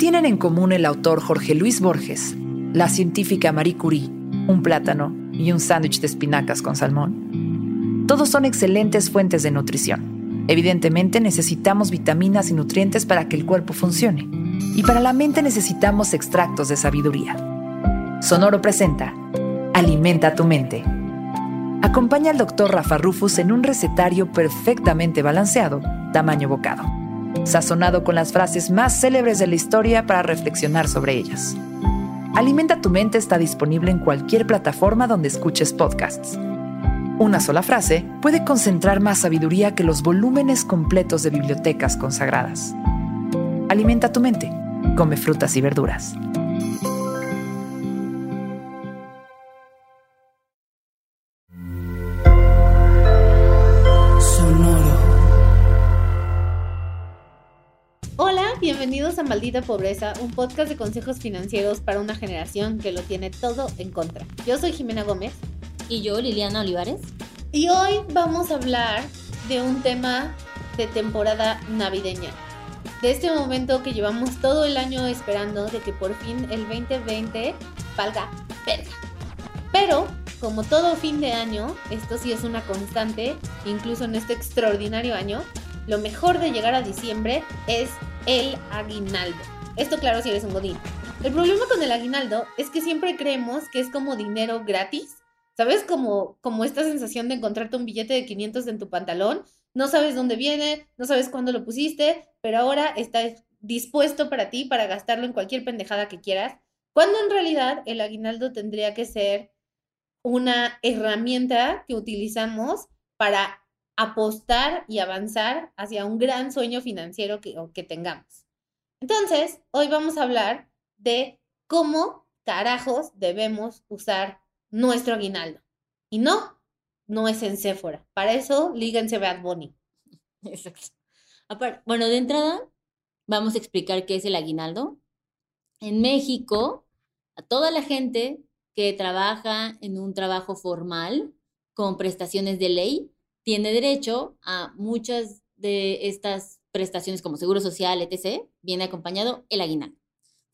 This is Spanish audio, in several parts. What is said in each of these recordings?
Tienen en común el autor Jorge Luis Borges, la científica Marie Curie, un plátano y un sándwich de espinacas con salmón? Todos son excelentes fuentes de nutrición. Evidentemente necesitamos vitaminas y nutrientes para que el cuerpo funcione. Y para la mente necesitamos extractos de sabiduría. Sonoro presenta Alimenta tu mente. Acompaña al doctor Rafa Rufus en un recetario perfectamente balanceado, tamaño bocado, sazonado con las frases más célebres de la historia para reflexionar sobre ellas. Alimenta tu mente está disponible en cualquier plataforma donde escuches podcasts. Una sola frase puede concentrar más sabiduría que los volúmenes completos de bibliotecas consagradas. Alimenta tu mente. Come frutas y verduras. A Maldita Pobreza, un podcast de consejos financieros para una generación que lo tiene todo en contra. Yo soy Jimena Gómez. Y yo, Liliana Olivares. Y hoy vamos a hablar de un tema de temporada navideña. De este momento que llevamos todo el año esperando de que por fin el 2020 valga verga. Pero, como todo fin de año, esto sí es una constante, incluso en este extraordinario año, lo mejor de llegar a diciembre es el aguinaldo. Esto claro si eres un godín. El problema con el aguinaldo es que siempre creemos que es como dinero gratis. ¿Sabes? Como, como esta sensación de encontrarte un billete de 500 en tu pantalón. No sabes dónde viene, no sabes cuándo lo pusiste, pero ahora está dispuesto para ti para gastarlo en cualquier pendejada que quieras. Cuando en realidad el aguinaldo tendría que ser una herramienta que utilizamos para apostar y avanzar hacia un gran sueño financiero que, que tengamos. Entonces, hoy vamos a hablar de cómo carajos debemos usar nuestro aguinaldo. Y no, no es en Sephora. Para eso, líguense Bad Bunny. Exacto. Bueno, de entrada, vamos a explicar qué es el aguinaldo. En México, a toda la gente que trabaja en un trabajo formal con prestaciones de ley, tiene derecho a muchas de estas prestaciones como seguro social, etc., viene acompañado el aguinaldo.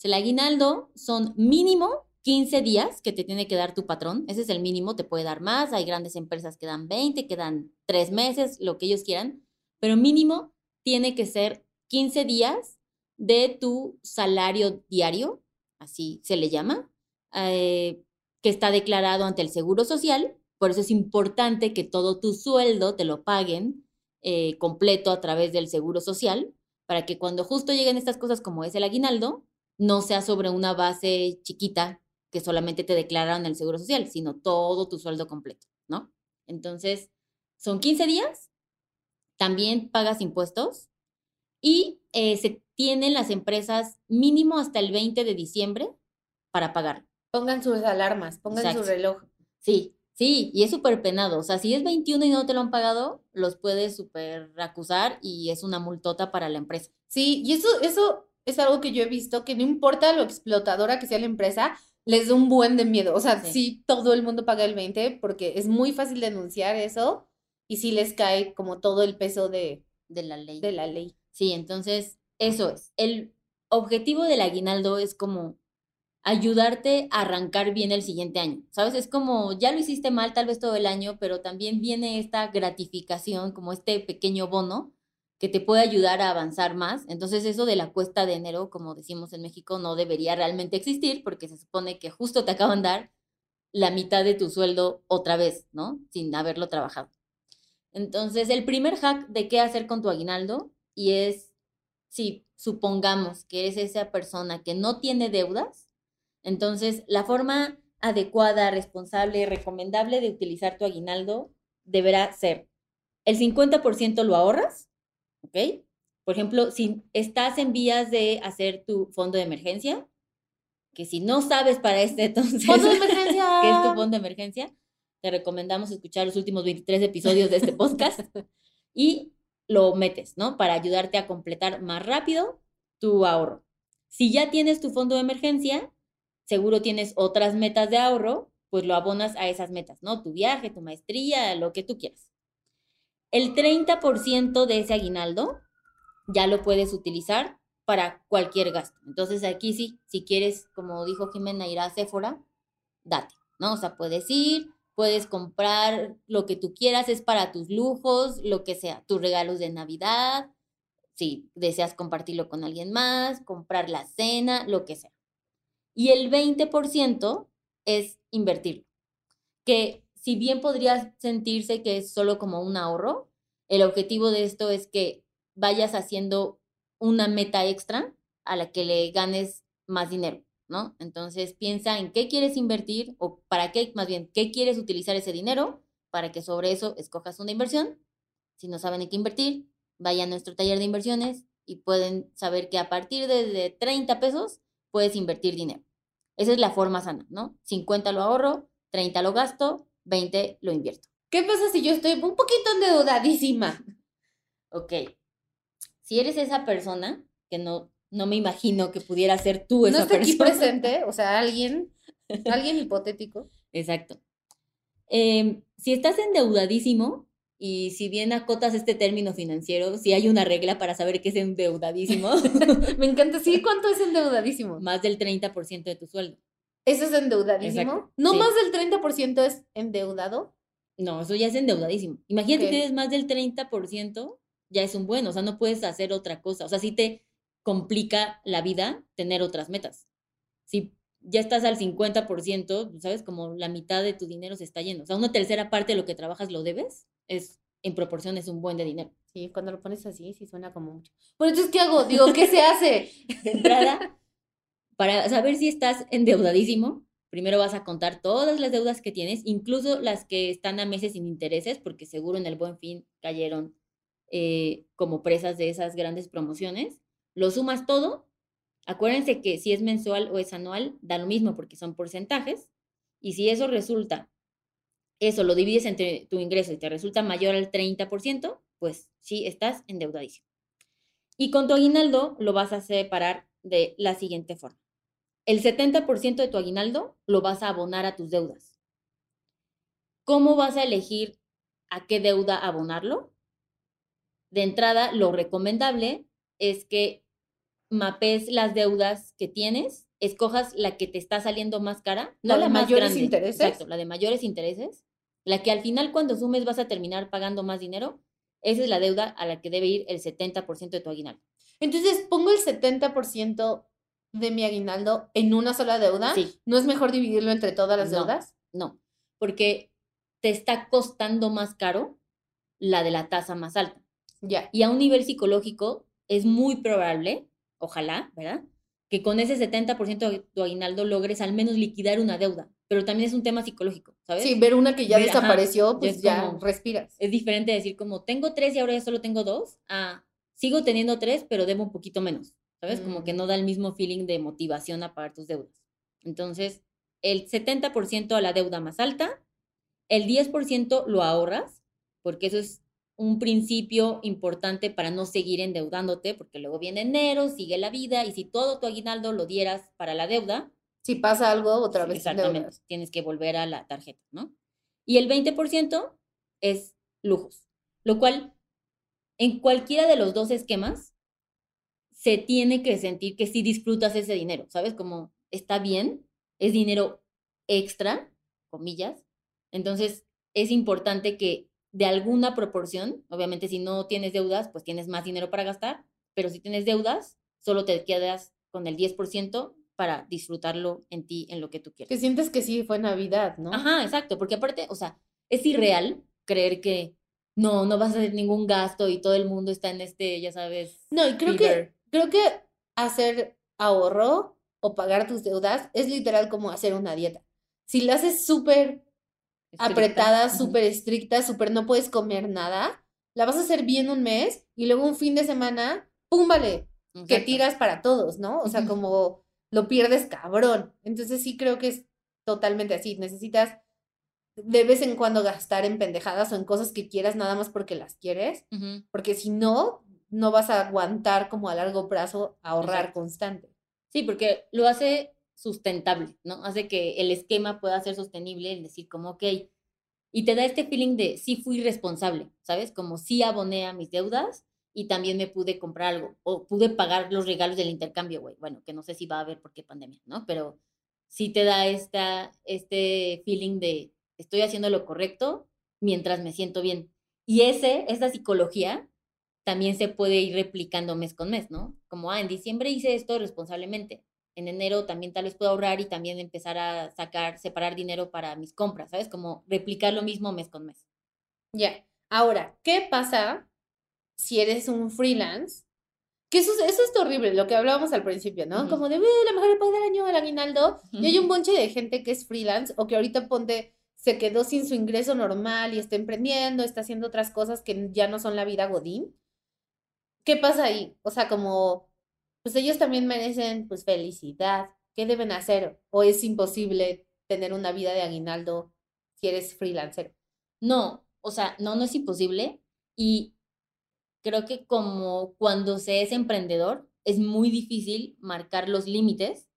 El aguinaldo son mínimo 15 días que te tiene que dar tu patrón, ese es el mínimo, te puede dar más, hay grandes empresas que dan 20, que dan 3 meses, lo que ellos quieran, pero mínimo tiene que ser 15 días de tu salario diario, así se le llama, eh, que está declarado ante el Seguro Social por eso es importante que todo tu sueldo te lo paguen eh, completo a través del seguro social, para que cuando justo lleguen estas cosas como es el aguinaldo, no sea sobre una base chiquita que solamente te declararon el seguro social, sino todo tu sueldo completo, ¿no? Entonces, son 15 días, también pagas impuestos y eh, se tienen las empresas mínimo hasta el 20 de diciembre para pagar. Pongan sus alarmas, pongan su reloj. Sí, Sí, y es súper penado. O sea, si es 21 y no te lo han pagado, los puedes súper acusar y es una multota para la empresa. Sí, y eso, eso es algo que yo he visto, que no importa lo explotadora que sea la empresa, les da un buen de miedo. O sea, sí. todo el mundo paga el 20 porque es muy fácil denunciar eso y sí les cae como todo el peso de, de la ley. De la ley. Sí, entonces, eso es. El objetivo del aguinaldo es como ayudarte a arrancar bien el siguiente año. ¿Sabes? Es como, ya lo hiciste mal tal vez todo el año, pero también viene esta gratificación, como este pequeño bono que te puede ayudar a avanzar más. Entonces eso de la cuesta de enero, como decimos en México, no debería realmente existir porque se supone que justo te acaban de dar la mitad de tu sueldo otra vez, ¿no? Sin haberlo trabajado. Entonces, el primer hack de qué hacer con tu aguinaldo y es, si supongamos que eres esa persona que no tiene deudas, entonces la forma adecuada, responsable, recomendable de utilizar tu aguinaldo deberá ser el 50% lo ahorras, ¿ok? Por ejemplo, si estás en vías de hacer tu fondo de emergencia, que si no sabes para este entonces ¡Fondo de emergencia! qué es tu fondo de emergencia, te recomendamos escuchar los últimos 23 episodios de este podcast y lo metes, ¿no? Para ayudarte a completar más rápido tu ahorro. Si ya tienes tu fondo de emergencia, seguro tienes otras metas de ahorro, pues lo abonas a esas metas, ¿no? Tu viaje, tu maestría, lo que tú quieras. El 30% de ese aguinaldo ya lo puedes utilizar para cualquier gasto. Entonces aquí sí, si quieres, como dijo Jimena, ir a Sephora, date, ¿no? O sea, puedes ir, puedes comprar lo que tú quieras, es para tus lujos, lo que sea, tus regalos de Navidad, si deseas compartirlo con alguien más, comprar la cena, lo que sea. Y el 20% es invertirlo, que si bien podría sentirse que es solo como un ahorro, el objetivo de esto es que vayas haciendo una meta extra a la que le ganes más dinero, ¿no? Entonces piensa en qué quieres invertir o para qué, más bien, qué quieres utilizar ese dinero para que sobre eso escojas una inversión. Si no saben en qué invertir, vayan a nuestro taller de inversiones y pueden saber que a partir de, de 30 pesos puedes invertir dinero. Esa es la forma sana, ¿no? 50 lo ahorro, 30 lo gasto, 20 lo invierto. ¿Qué pasa si yo estoy un poquito endeudadísima? Ok. Si eres esa persona, que no, no me imagino que pudiera ser tú No esa aquí persona. presente, o sea, alguien, alguien hipotético. Exacto. Em, si estás endeudadísimo, y si bien acotas este término financiero, si hay una regla para saber qué es endeudadísimo, Me encanta, sí, ¿cuánto es endeudadísimo? más del 30% de tu sueldo. ¿Eso es endeudadísimo? Exacto, ¿No sí. más del 30% es endeudado? No, eso ya es endeudadísimo. Imagínate que tienes más del 30%, ya es un buen, o sea, no puedes hacer otra cosa. O sea, sí te complica la vida tener otras metas. Si ya estás al 50%, pues, ¿sabes? Como la mitad de tu dinero se está yendo. O sea, una tercera parte de lo que trabajas lo debes, es en proporción es un buen de dinero. Sí, cuando lo pones así, sí suena como mucho. Pero entonces, ¿qué hago? Digo, ¿qué se hace? De entrada, para saber si estás endeudadísimo, primero vas a contar todas las deudas que tienes, incluso las que están a meses sin intereses, porque seguro en el buen fin cayeron eh, como presas de esas grandes promociones. Lo sumas todo. Acuérdense que si es mensual o es anual, da lo mismo porque son porcentajes. Y si eso resulta, eso lo divides entre tu ingreso y te resulta mayor al 30%, pues sí estás endeudadísimo. Y con tu aguinaldo lo vas a separar de la siguiente forma. El 70% de tu aguinaldo lo vas a abonar a tus deudas. ¿Cómo vas a elegir a qué deuda abonarlo? De entrada, lo recomendable es que mapes las deudas que tienes, escojas la que te está saliendo más cara, ¿La no de la más mayores grande, intereses? Exacto, la de mayores intereses, la que al final cuando sumes vas a terminar pagando más dinero, esa es la deuda a la que debe ir el 70% de tu aguinaldo. Entonces, ¿pongo el 70% de mi aguinaldo en una sola deuda? Sí. ¿No es mejor dividirlo entre todas las No. deudas? No, porque te está costando más caro la de la tasa más alta. Ya. Y a un nivel psicológico es muy probable, ojalá, ¿verdad? Que con ese 70% de tu aguinaldo logres al menos liquidar una deuda. Pero también es un tema psicológico, ¿sabes? Sí, ver una que ya Ver, desapareció, pues es ya como- respiras. Es diferente decir como tengo tres y ahora ya solo tengo dos. Ah, sigo teniendo tres, pero debo un poquito menos. ¿Sabes? Como que Mm. no da el mismo feeling de motivación a pagar tus deudas. Entonces, el 70% a la deuda más alta, el 10% lo ahorras, porque eso es un principio importante para no seguir endeudándote, porque luego viene enero, sigue la vida, y si todo tu aguinaldo lo dieras para la deuda, Si pasa algo, otra vez Exactamente. Tienes que volver a la tarjeta, ¿no? Y el 20% es lujos, lo cual en cualquiera de los dos esquemas se tiene que sentir que sí disfrutas ese dinero, ¿sabes? Como está bien, es dinero extra, comillas. Entonces es importante que de alguna proporción. Obviamente, si no tienes deudas, pues tienes más dinero para gastar, pero si tienes deudas, solo te quedas con el 10% para disfrutarlo en ti, en lo que tú quieres. Que sientes que sí fue Navidad, ¿no? Ajá, exacto, porque aparte, o sea, es irreal creer que no, no vas a hacer ningún gasto y todo el mundo está en este, ya sabes. No, y creo que, creo que hacer ahorro o pagar tus deudas es literal como hacer una dieta. Si la haces súper apretada, súper estricta, súper no puedes comer nada, la vas a hacer bien un mes y luego un fin de semana, ¡pum! Vale, que tiras para todos, ¿no? O sea, como lo pierdes cabrón. Entonces sí creo que es totalmente así. Necesitas de vez en cuando gastar en pendejadas o en cosas que quieras nada más porque las quieres, porque si no, no vas a aguantar como a largo plazo ahorrar constante. Sí, porque lo hace sustentable, ¿no? Hace que el esquema pueda ser sostenible, es decir, como, ok, y te da este feeling de sí fui responsable, ¿sabes? Como sí aboné a mis deudas y también me pude comprar algo o pude pagar los regalos del intercambio, güey. Bueno, que no sé si va a haber porque pandemia, ¿no? Pero sí te da esta, este feeling de estoy haciendo lo correcto mientras me siento bien. Y ese, esa psicología también se puede ir replicando mes con mes, ¿no? Como, ah, en diciembre hice esto responsablemente en enero también tal vez puedo ahorrar y también empezar a sacar, separar dinero para mis compras, ¿sabes? Como replicar lo mismo mes con mes. Ya. Ahora, ¿qué pasa si eres un freelance? Que eso, eso es horrible, lo que hablábamos al principio, ¿no? Como de, la mejor paga del año, el aguinaldo. Y hay un bonche de gente que es freelance o que ahorita ponte, se quedó sin su ingreso normal y está emprendiendo, está haciendo otras cosas que ya no son la vida godín. ¿Qué pasa ahí? O sea, como pues ellos también merecen pues felicidad. ¿Qué deben hacer? ¿O es imposible tener una vida de aguinaldo si eres freelancer? No, o sea, no, no es imposible. Y creo que como cuando se es emprendedor, es muy difícil marcar los límites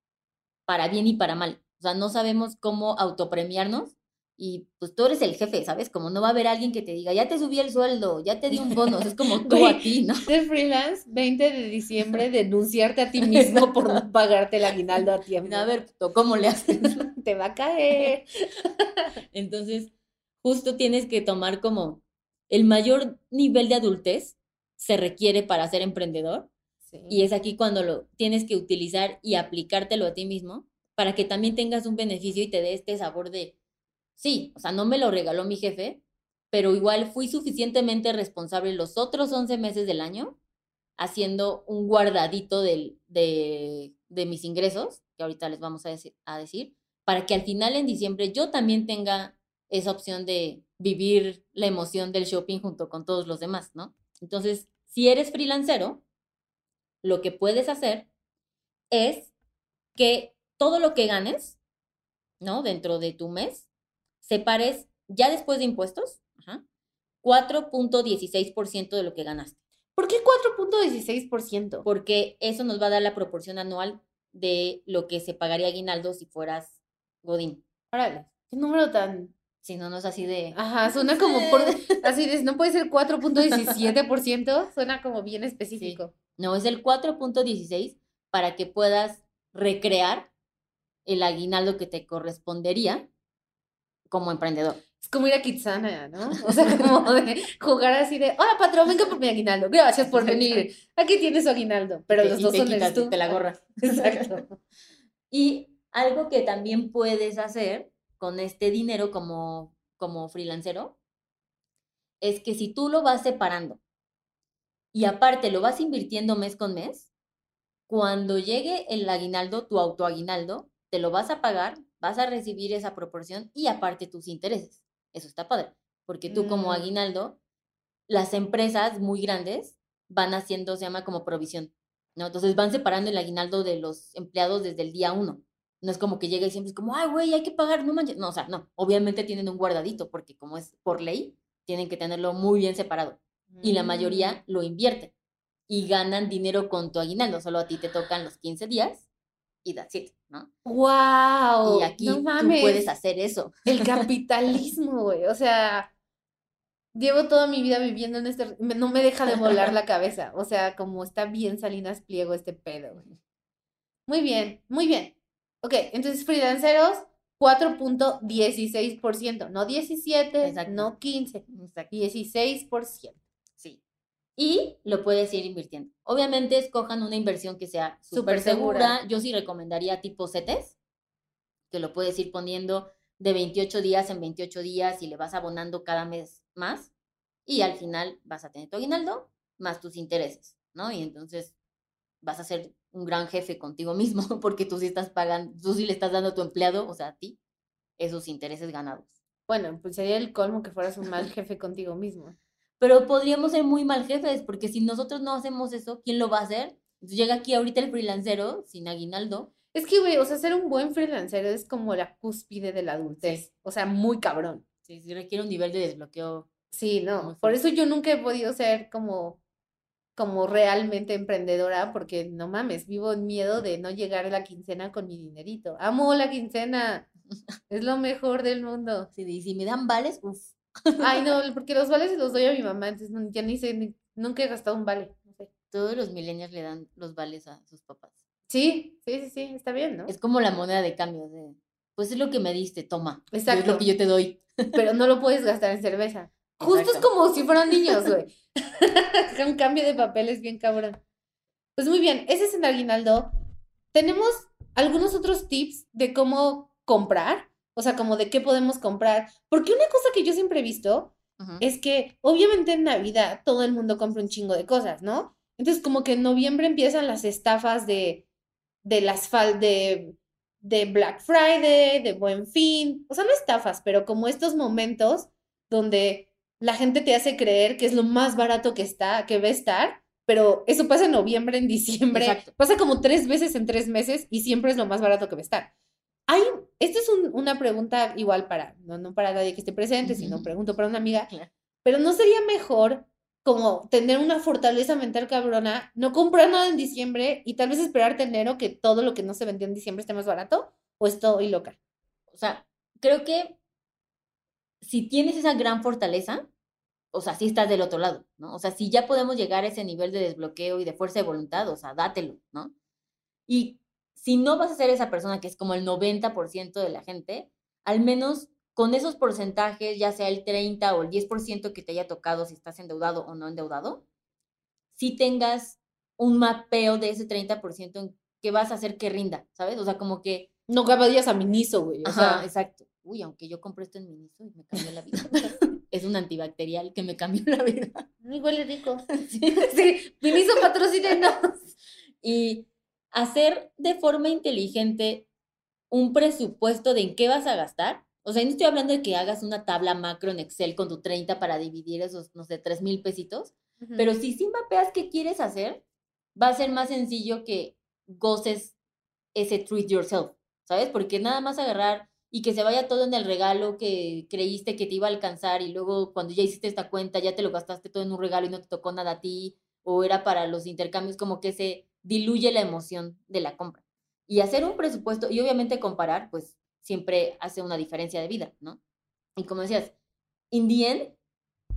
para bien y para mal. O sea, no sabemos cómo autopremiarnos y pues tú eres el jefe, ¿sabes? Como no va a haber alguien que te diga, ya te subí el sueldo, ya te di un bono, es como tú a ti, ¿no? De freelance, 20 de diciembre, denunciarte a ti mismo por no pagarte el aguinaldo a tiempo. A ver, ¿cómo le haces? te va a caer. Entonces, justo tienes que tomar como el mayor nivel de adultez se requiere para ser emprendedor. Y es aquí cuando lo tienes que utilizar y aplicártelo a ti mismo para que también tengas un beneficio y te dé este sabor de Sí, o sea, no me lo regaló mi jefe, pero igual fui suficientemente responsable los otros 11 meses del año haciendo un guardadito de, de, mis ingresos, que ahorita les vamos a, a decir, para que al final en diciembre yo también tenga esa opción de vivir la emoción del shopping junto con todos los demás, ¿no? Entonces, si eres freelancero, lo que puedes hacer es que todo lo que ganes, ¿no? Dentro de tu mes, separes ya después de impuestos, 4.16% de lo que ganaste. ¿Por qué 4.16%? Porque eso nos va a dar la proporción anual de lo que se pagaría aguinaldo si fueras Godín. Órale, qué número tan... Si no, no es así de... Ajá, suena como por... Así de, no puede ser 4.17%, suena como bien específico. No, es el 4.16 para que puedas recrear el aguinaldo que te correspondería como emprendedor. Es como ir a Kitsana, ¿no? O sea, como de jugar así de, hola patrón, venga por mi aguinaldo, gracias por venir, aquí tienes su aguinaldo, pero los dos son tú. Te la gorra. Exacto. y algo que también puedes hacer con este dinero como, como freelancero es que si tú lo vas separando y aparte lo vas invirtiendo mes con mes, cuando llegue el aguinaldo, tu autoaguinaldo, te lo vas a pagar vas a recibir esa proporción y aparte tus intereses. Eso está padre, porque tú como mm. aguinaldo, las empresas muy grandes van haciendo, se llama como provisión, ¿no? Entonces van separando el aguinaldo de los empleados desde el día uno. No es como que llega y siempre es como, ay, güey, hay que pagar, no manches. No, o sea, no, obviamente tienen un guardadito, porque como es por ley, tienen que tenerlo muy bien separado. Y la mayoría mm. lo invierte y ganan dinero con tu aguinaldo. Solo a ti te tocan los 15 días y that's it, ¿no? ¡Wow! Y aquí tú puedes hacer eso. El capitalismo, güey. O sea, llevo toda mi vida viviendo en este. No me deja de volar la cabeza. O sea, como está bien Salinas Pliego este pedo, güey. Muy bien, muy bien. Ok, entonces, freelanceros, 4.16%, no 17, Exacto. no 15, Exacto. 16%. Y lo puedes ir invirtiendo. Obviamente, escojan una inversión que sea súper Súper segura. segura. Yo sí recomendaría tipo CETES, que lo puedes ir poniendo de 28 días en 28 días y le vas abonando cada mes más. Y al final vas a tener tu aguinaldo más tus intereses, ¿no? Y entonces vas a ser un gran jefe contigo mismo porque tú sí estás pagando, tú sí le estás dando a tu empleado, o sea, a ti, esos intereses ganados. Bueno, pues sería el colmo que fueras un mal jefe contigo mismo. Pero podríamos ser muy mal jefes, porque si nosotros no hacemos eso, ¿quién lo va a hacer? Entonces llega aquí ahorita el freelancero sin aguinaldo. Es que, güey, o sea, ser un buen freelancer es como la cúspide de la adultez. O sea, muy cabrón. Sí, sí requiere un nivel de desbloqueo. Sí, no. Por eso yo nunca he podido ser como, como realmente emprendedora, porque no mames, vivo en miedo de no llegar a la quincena con mi dinerito. Amo la quincena. Es lo mejor del mundo. Sí, y si me dan vales, uff. Ay, no, porque los vales se los doy a mi mamá, entonces ya ni sé, ni- nunca he gastado un vale. No sé. Todos los millennials le dan los vales a sus papás. Sí, sí, sí, sí, está bien, ¿no? Es como la moneda de cambio. de, pues es lo que me diste, toma. Es Exacto. lo que yo te doy. Pero no lo puedes gastar en cerveza. Justo es como si fueran niños, güey. un cambio de papeles bien cabrón. Pues muy bien, ese es el aguinaldo. Tenemos algunos otros tips de cómo comprar, o sea, como de qué podemos comprar. Porque una cosa que yo siempre he visto es que obviamente en Navidad todo el mundo compra un chingo de cosas, ¿no? Entonces como que en noviembre empiezan las estafas de, de las fal de, de Black Friday, de Buen Fin, o sea, no estafas, pero como estos momentos donde la gente te hace creer que es lo más barato que está, que va a estar, pero eso pasa en noviembre, en diciembre, Exacto. pasa como tres veces en tres meses y siempre es lo más barato que va a estar. Hay, esta es un- una pregunta igual para, no, no para nadie que esté presente, sino pregunto para una amiga, Claro. pero ¿no sería mejor como tener una fortaleza mental cabrona, no comprar nada en diciembre y tal vez esperarte enero que todo lo que no se vendió en diciembre esté más barato? ¿O estoy loca? O sea, creo que si tienes esa gran fortaleza, o sea, sí estás del otro lado, ¿no? O sea, si ya podemos llegar a ese nivel de desbloqueo y de fuerza de voluntad, o sea, dátelo, ¿no? Y si no vas a ser esa persona que es como el 90% de la gente, al menos con esos porcentajes, ya sea el 30 o el 10% que te haya tocado si estás endeudado o no endeudado, si tengas un mapeo de ese 30% en que vas a hacer que rinda, ¿sabes? O sea, como que No vayas a Miniso, güey. O Ajá, sea, exacto. Uy, aunque yo compré esto en Miniso y me cambió la vida. es un antibacterial que me cambió la vida. muy huele rico. Sí. Sí, Miniso patrocínenos. Y hacer de forma inteligente un presupuesto de en qué vas a gastar. O sea, no estoy hablando de que hagas una tabla macro en Excel con tu 30 para dividir esos, no sé, 3 mil pesitos. Pero si sí mapeas qué quieres hacer, va a ser más sencillo que goces ese treat yourself, ¿sabes? Porque nada más agarrar y que se vaya todo en el regalo que creíste que te iba a alcanzar y luego cuando ya hiciste esta cuenta ya te lo gastaste todo en un regalo y no te tocó nada a ti o era para los intercambios, como que se diluye la emoción de la compra. Y hacer un presupuesto y obviamente comparar, pues siempre hace una diferencia de vida, ¿no? Y como decías, in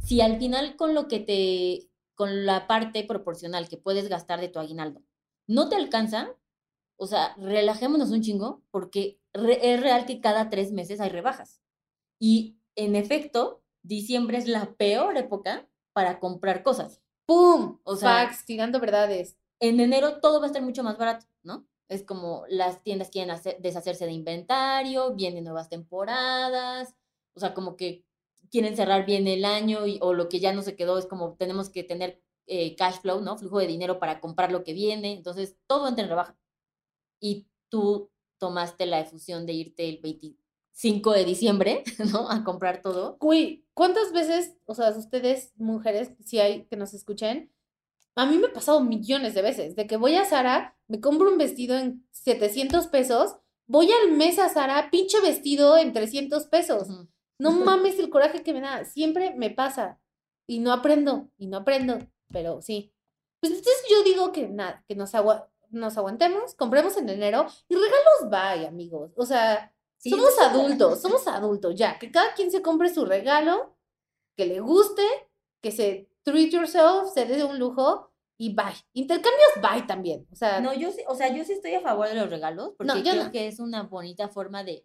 si al final con lo que te, con la parte proporcional que puedes gastar de tu aguinaldo, no te alcanza, o sea, relajémonos un chingo, porque es real que cada tres meses hay rebajas. Y en efecto, diciembre es la peor época para comprar cosas. ¡Pum! O sea- Facts, tirando verdades. En enero todo va a estar mucho más barato, ¿no? Es como las tiendas quieren hacer- deshacerse de inventario, vienen nuevas temporadas, o sea, como que quieren cerrar bien el año y- o lo que ya no se quedó es como tenemos que tener eh, cash flow, ¿no? Flujo de dinero para comprar lo que viene, entonces todo entra en rebaja. Y tú tomaste la efusión de irte el 25 de diciembre, ¿no? A comprar todo. Güey, ¿cuántas veces, o sea, ustedes, mujeres, si hay que nos escuchen, a mí me ha pasado millones de veces, de que voy a Sara, me compro un vestido en 700 pesos, voy al mes a Sara, pinche vestido en 300 pesos. No mames el coraje que me da, siempre me pasa y no aprendo, y no aprendo, pero sí. Pues entonces yo digo que nada, que nos, agua- nos aguantemos, compremos en enero y regalos bye, amigos. O sea, Sí, somos eso- adultos, somos adultos ya, que cada quien se compre su regalo, que le guste, que se treat yourself, se dé un lujo y bye. Intercambios bye también. O sea, No, yo sí, o sea, yo sí estoy a favor de los regalos, porque No, yo creo no. que es una bonita forma de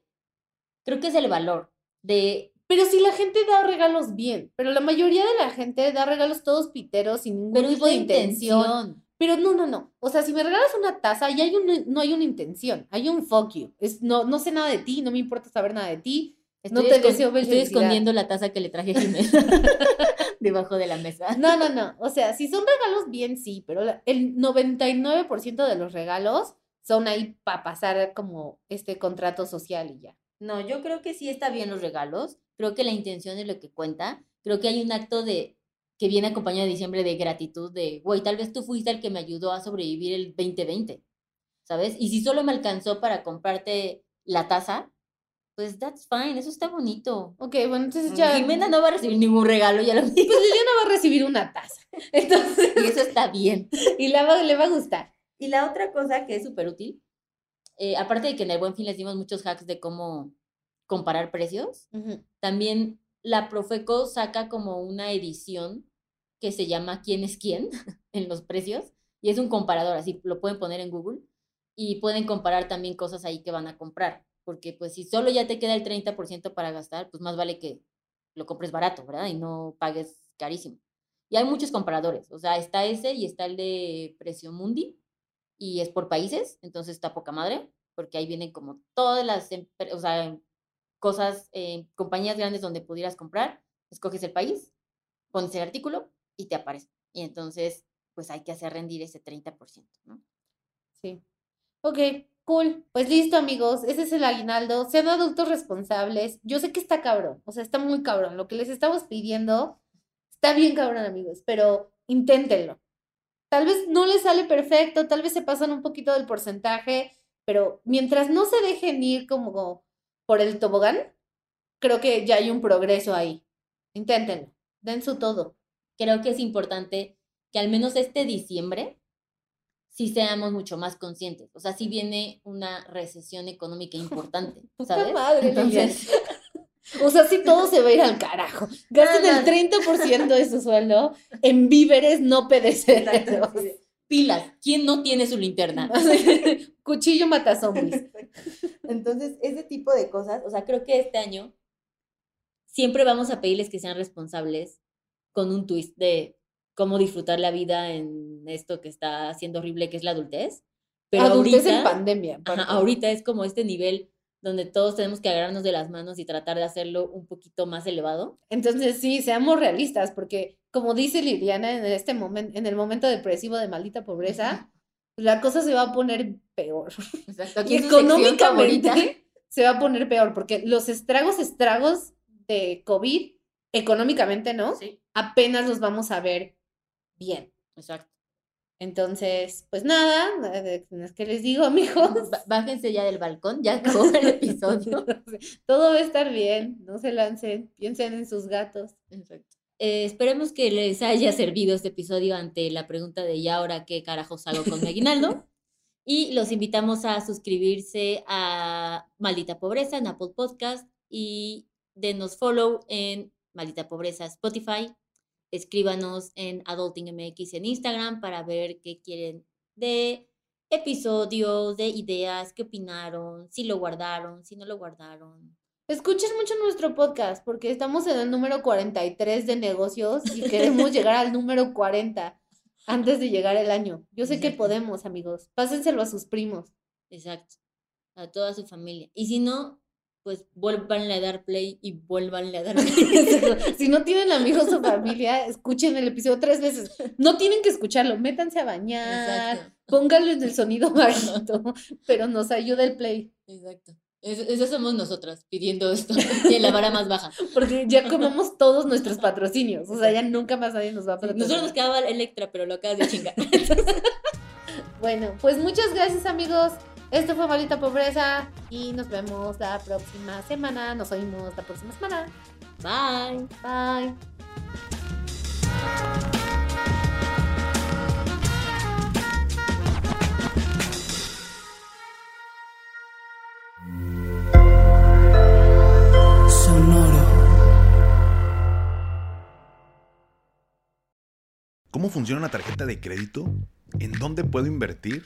Creo que es el valor de Pero si la gente da regalos bien, pero la mayoría de la gente da regalos todos piteros sin ningún pero tipo de intención. intención. Pero no, no, no. O sea, si me regalas una taza, ya hay un, no hay una intención, hay un fuck you. Es, no, no sé nada de ti, no me importa saber nada de ti. No te deseo Estoy escondiendo la taza que le traje a Jimena debajo de la mesa. No, no, no. O sea, si son regalos, bien sí, pero el 99% de los regalos son ahí para pasar como este contrato social y ya. No, yo creo que sí está bien los regalos. Creo que la intención es lo que cuenta. Creo que hay un acto de que viene acompañado de diciembre de gratitud, de, güey, tal vez tú fuiste el que me ayudó a sobrevivir el 2020, ¿sabes? Y si solo me alcanzó para comprarte la taza, pues that's fine, eso está bonito. Ok, bueno, entonces ya. Jimena no va a recibir ningún regalo, ya lo Pues digo. Liliana va a recibir una taza. Entonces, Y eso está bien. y la va- le va a gustar. Y la otra cosa que es súper útil, eh, aparte de que en el Buen Fin les dimos muchos hacks de cómo comparar precios, también la Profeco saca como una edición que se llama ¿Quién es quién? en los precios. Y es un comparador, así lo pueden poner en Google. Y pueden comparar también cosas ahí que van a comprar. Porque pues si solo ya te queda el 30% para gastar, pues más vale que lo compres barato, ¿verdad? Y no pagues carísimo. Y hay muchos comparadores. O sea, está ese y está el de Precio Mundi. Y es por países, entonces está poca madre. Porque ahí vienen como todas las, o sea, cosas, eh, compañías grandes donde pudieras comprar, escoges el país, pones el artículo y te aparece. Y entonces, pues hay que hacer rendir ese 30%, ¿no? Sí. Ok, cool. Pues listo, amigos. Ese es el aguinaldo. Sean adultos responsables. Yo sé que está cabrón. O sea, está muy cabrón. Lo que les estamos pidiendo está bien cabrón, amigos. Pero inténtenlo. Tal vez no les sale perfecto, tal vez se pasan un poquito del porcentaje, pero mientras no se dejen ir como por el tobogán, creo que ya hay un progreso ahí. Inténtenlo. Den su todo. Creo que es importante que al menos este diciembre sí seamos mucho más conscientes. O sea, sí viene una recesión económica importante, ¿sabes? madre, Entonces, O sea, sí todo se va a ir al carajo. Gasten el 30% de su sueldo en víveres no perecederos. pilas. ¿Quién no tiene su linterna? Cuchillo mata zombies. Entonces, ese tipo de cosas, o sea, creo que este año siempre vamos a pedirles que sean responsables con un twist de cómo disfrutar la vida en esto que está siendo horrible, que es la adultez. Pero Adultez en ahorita, pandemia. ajá, ahorita es como este nivel donde todos tenemos que agarrarnos de las manos y tratar de hacerlo un poquito más elevado. Entonces, sí, seamos realistas, porque como dice Liliana, en este momento, en el momento depresivo de maldita pobreza, la cosa se va a poner peor. Exacto. Y económicamente se va a poner peor, porque los estragos, estragos de COVID, económicamente, ¿no? Sí, Apenas los vamos a ver bien. exacto. Entonces, pues nada, es que les digo, amigos, Bájense ya del balcón, ya acabó el episodio. todo va a estar bien, no se lancen, piensen en sus gatos. Exacto. Eh, esperemos que les haya servido este episodio ante la pregunta de ¿y ahora qué carajos hago con mi aguinaldo? Y los invitamos a suscribirse a Maldita Pobreza en Apple Podcast y denos follow en Maldita Pobreza Spotify. Escríbanos en Adulting MX en Instagram para ver qué quieren de episodios, de ideas, qué opinaron, si lo guardaron, si no lo guardaron. Escuchen mucho nuestro podcast porque estamos en el número 43 de negocios y queremos llegar al número 40 antes de llegar el año. Yo sé que podemos, amigos. Pásenselo a sus primos. Exacto. A toda su familia. Y si no, pues vuélvanle a dar play y vuélvanle a dar play. si no tienen amigos o familia, escuchen el episodio tres veces. No tienen que escucharlo, métanse a bañar, Exacto. pónganlo en el sonido bajito, pero nos ayuda el play. Exacto. Eso, eso somos nosotras pidiendo esto en la vara más baja. Porque ya comemos todos nuestros patrocinios. O sea, ya nunca más nadie nos va a patrocinar. Nosotros nos quedaba el extra, pero lo acabas de chingar. Bueno, pues muchas gracias amigos. Esto fue Maldita Pobreza y nos vemos la próxima semana. Nos oímos la próxima semana. Bye. Bye. ¿Cómo funciona una tarjeta de crédito? ¿En dónde puedo invertir?